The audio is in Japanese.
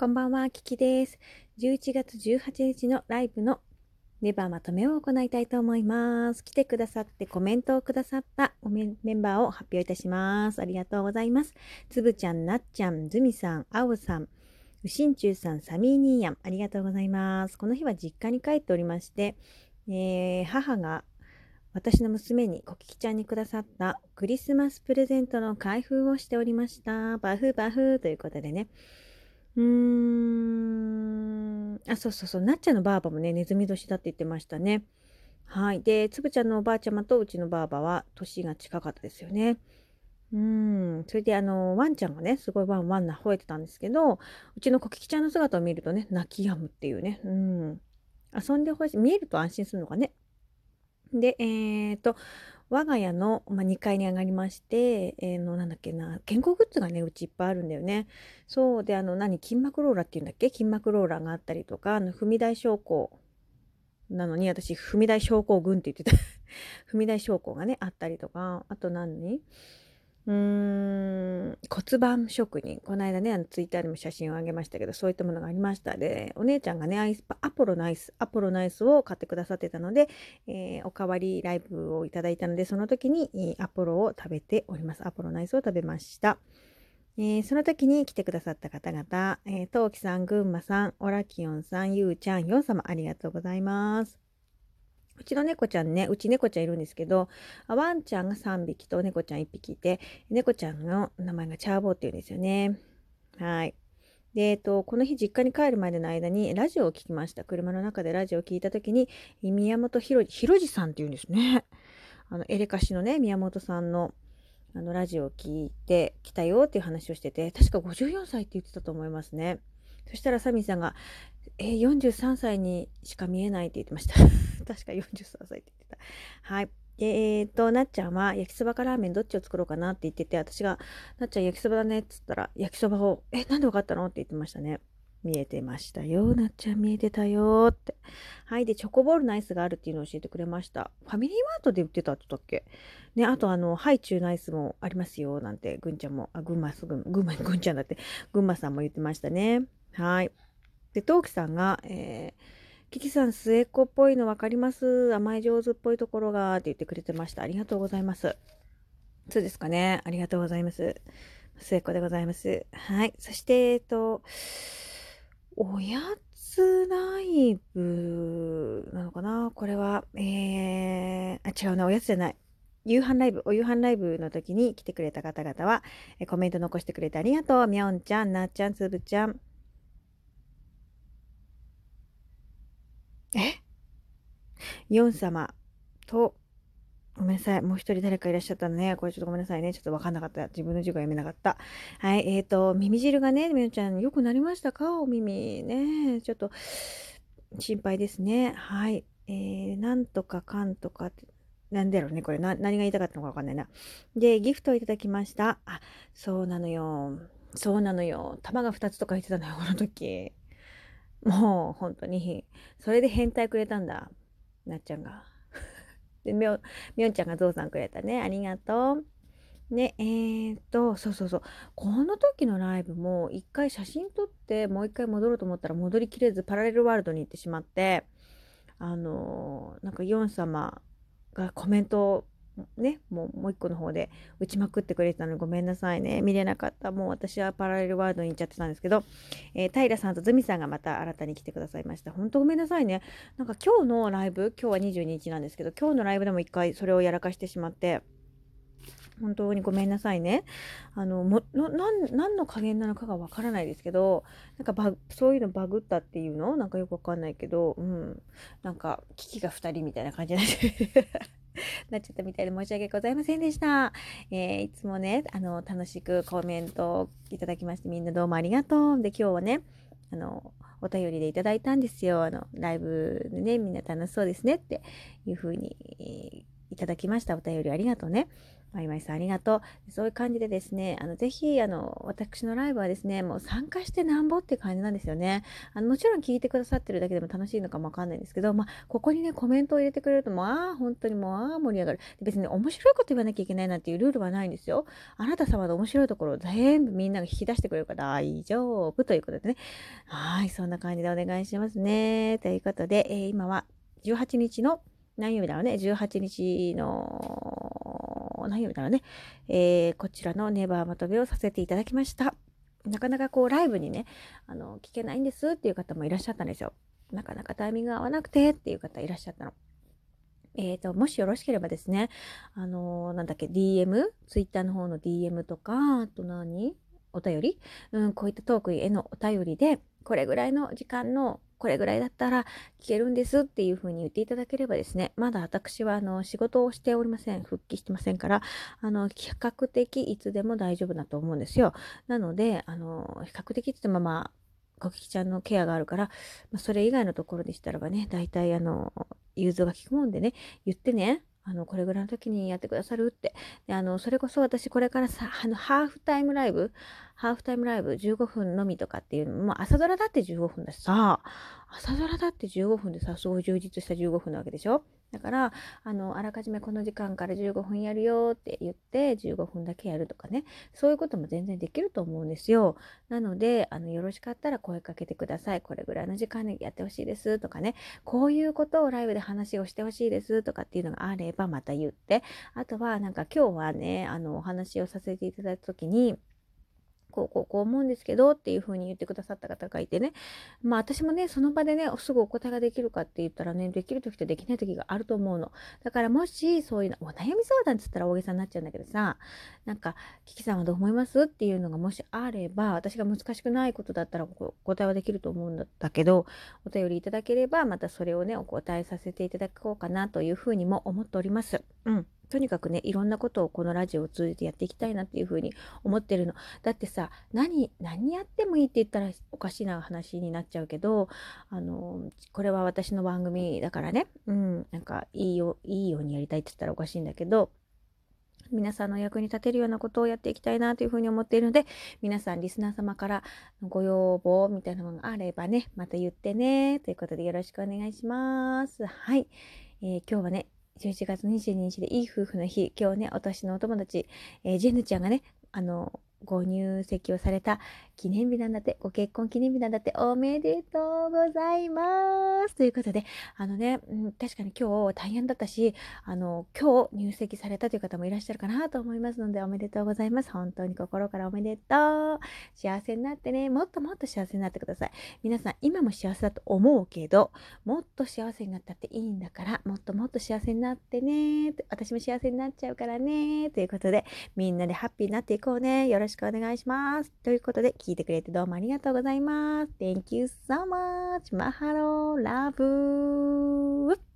こんばんは、キキです。11月18日のライブのネバーまとめを行いたいと思います。来てくださってコメントをくださったメンバーを発表いたします。ありがとうございます。つぶちゃん、なっちゃん、ずみさん、あおさん、うしんちゅうさん、サミーニーヤン、ありがとうございます。この日は実家に帰っておりまして、えー、母が私の娘にコキキちゃんにくださったクリスマスプレゼントの開封をしておりました。バフバフということでね。うーん。あ、そうそうそう。なっちゃんのばあばもね、ネズミ年だって言ってましたね。はい。で、つぶちゃんのおばあちゃまとうちのばあばは年が近かったですよね。うん。それで、あの、ワンちゃんがね、すごいワンワンな吠えてたんですけど、うちのコキキちゃんの姿を見るとね、泣き止むっていうね。うん。遊んでほしい。見えると安心するのかね。で、えっ、ー、と、我が家の、まあ、2階に上がりまして、えー、の、なんだっけな、健康グッズがね、うちいっぱいあるんだよね。そう。で、あの、何、筋膜ローラーっていうんだっけ？筋膜ローラーがあったりとか、あの、踏み台昇降なのに、私、踏み台昇降群って言ってた。踏み台昇降がね、あったりとか、あと何？うん、骨盤職人。この間ね、あの、ツイッターにも写真をあげましたけど、そういったものがありました。で、お姉ちゃんがね、アイス、アポロのアイス、アポロのアイスを買ってくださってたので、えー、おかわりライブをいただいたので、その時に、アポロを食べております。アポロのアイスを食べました。えー、その時に来てくださった方々、えー、トウキさん、ぐんまさん、オラキオンさん、ゆうちゃん、ヨン様、ありがとうございます。うちの猫ちゃんね、うち猫ちゃんいるんですけど、ワンちゃんが3匹と猫ちゃん1匹いて、猫ちゃんの名前がチャーボーっていうんですよね。はい。で、えっと、この日実家に帰るまでの間にラジオを聞きました。車の中でラジオを聞いた時に、宮本ひろじ、ひろじさんって言うんですね。あの、エレカシのね、宮本さんの、あの、ラジオを聞いてきたよっていう話をしてて、確か54歳って言ってたと思いますね。そしたらサミーさんが、えー、43歳にしか見えないって言ってました。確か43歳って言ってた。はい。で、えっ、と、なっちゃんは焼きそばかラーメンどっちを作ろうかなって言ってて、私が、なっちゃん焼きそばだねっつったら、焼きそばを、え、なんでわかったの？って言ってましたね。見えてましたよ。なっちゃん見えてたよって。はい。で、チョコボールのアイスがあるっていうのを教えてくれました。ファミリーマートで売ってたって言ったっけ？ね、あとあの、ハイチュウのアイスもありますよ。なんて、ぐんちゃんも、あ、ぐんますぐん、ぐんま、ぐんちゃんだって、ぐんまさんも言ってましたね。はい。で、トウキさんが、えー、キキさん末っ子っぽいの分かります？甘い上手っぽいところが、って言ってくれてました。ありがとうございます。そうですかね。ありがとうございます。末っ子でございます。はい。そして、えっと、おやつライブなのかな？これは、えー、あ、違うな、おやつじゃない。夕飯ライブ、お夕飯ライブの時に来てくれた方々は、えコメント残してくれてありがとう。みょんちゃん、なっちゃん、つぶちゃん。え？ヨン様と、ごめんなさい。もう一人誰かいらっしゃったのね。これちょっとごめんなさいね。ちょっとわかんなかった。自分の授業読めなかった。はい。えっ、ー、と、耳汁がね、みょちゃん、良くなりましたか？お耳ね。ちょっと、心配ですね。はい。えー、なんとかかんとかって、なんだろうね、これな、何が言いたかったのかわかんないな。で、ギフトをいただきました。あ、そうなのよ。そうなのよ。玉が2つとか言ってたのよ、この時。もう、本当に。それで変態くれたんだ。なっちゃんが。で、みょ、みょんちゃんがゾウさんくれたね。ありがとう。ね、えー、っと、そうそうそう。この時のライブも、一回写真撮って、もう一回戻ろうと思ったら戻りきれず、パラレルワールドに行ってしまって、あのー、なんかヨン様がコメントをね、もうもう一個の方で打ちまくってくれてたのでごめんなさいね。見れなかった。もう私はパラレルワールドに行っちゃってたんですけど、えー、平さんとズミさんがまた新たに来てくださいました。本当ごめんなさいね。なんか今日のライブ、今日は22日なんですけど、今日のライブでも一回それをやらかしてしまって、本当にごめんなさいね。あの、も、何の加減なのかがわからないですけど、なんかバそういうのバグったっていうの？なんかよくわかんないけど、うん。なんか、危機が2人みたいな感じになって なっちゃったみたいで申し訳ございませんでした。えー、いつもね、あの、楽しくコメントをいただきまして、みんなどうもありがとう。で、今日はね、あの、お便りでいただいたんですよ。あの、ライブでね、みんな楽しそうですねっていう風に、いただきました。お便りありがとうね。マイマイさんありがとう。そういう感じでですね、あの、ぜひ、あの、私のライブはですね、もう参加してなんぼって感じなんですよね。あの、もちろん聞いてくださってるだけでも楽しいのかもわかんないんですけど、まあ、ここにね、コメントを入れてくれると、もう、ああ、本当にもう、ああ、盛り上がる。別に面白いこと言わなきゃいけないなんていうルールはないんですよ。あなた様の面白いところを全部みんなが引き出してくれるから大丈夫ということでね。はい、そんな感じでお願いしますね。ということで、えー、今は18日の何曜日だろうね、18日の何曜日だろうね、えー、こちらのネバーまとめをさせていただきました。なかなかこうライブにね、あの、聞けないんですっていう方もいらっしゃったんですよ。なかなかタイミングが合わなくてっていう方いらっしゃったの。えーと、もしよろしければですね、あのー、なんだっけ、DM、Twitter の方の DM とか、あと何？お便り、うん、こういったトークへのお便りで、これぐらいの時間のこれぐらいだったら聞けるんですっていうふうに言っていただければですね、まだ私はあの仕事をしておりません。復帰してませんから、あの、比較的いつでも大丈夫だと思うんですよ。なので、あの、比較的って言ってもまあ、コキちゃんのケアがあるから、まあ、それ以外のところでしたらばね、大体あの、融通が効くもんでね、言ってね、あの、これぐらいの時にやってくださるって。で、あの、それこそ私これからさ、あの、ハーフタイムライブ、ハーフタイムライブ15分のみとかっていうのも、朝ドラだって15分だしさ、朝ドラだって15分でさ、すごい充実した15分なわけでしょ？だから、あの、あらかじめこの時間から15分やるよって言って、15分だけやるとかね、そういうことも全然できると思うんですよ。なので、あの、よろしかったら声かけてください。これぐらいの時間にやってほしいですとかね、こういうことをライブで話をしてほしいですとかっていうのがあればまた言って、あとはなんか今日はね、あの、お話をさせていただいた時に、こうこうこう思うんですけどっていう風に言ってくださった方がいてね。まあ私もねその場でねすぐお答えができるかって言ったらねできる時とできない時があると思うの。だからもしそういうのお悩み相談っつったら大げさになっちゃうんだけどさなんかキキさんはどう思います？っていうのがもしあれば私が難しくないことだったらお答えはできると思うんだけどお便りいただければまたそれをねお答えさせていただこうかなというふうにも思っております。うん。とにかくね、いろんなことをこのラジオを通じてやっていきたいなっていうふうに思ってるの。だってさ、何、何やってもいいって言ったらおかしな話になっちゃうけど、あの、これは私の番組だからね、うん、なんかいいよ、いいようにやりたいって言ったらおかしいんだけど、皆さんの役に立てるようなことをやっていきたいなというふうに思っているので、皆さんリスナー様からご要望みたいなものがあればね、また言ってね、ということでよろしくお願いします。はい。えー、今日はね、11月22日でいい夫婦の日、今日ね、私のお友達、えー、ジェヌちゃんがね、あの、ご入籍をされた記念日なんだって、ご結婚記念日なんだって、おめでとうございます。ということで、あのね、うん、確かに今日大変だったし、あの、今日入籍されたという方もいらっしゃるかなと思いますので、おめでとうございます。本当に心からおめでとう。幸せになってね、もっともっと幸せになってください。皆さん、今も幸せだと思うけど、もっと幸せになったっていいんだから、もっともっと幸せになってね。私も幸せになっちゃうからね。ということで、みんなでハッピーになっていこうね。よろしくお願いします。ということで、聞いてくれてどうもありがとうございます。Thank you so much. マハローラブ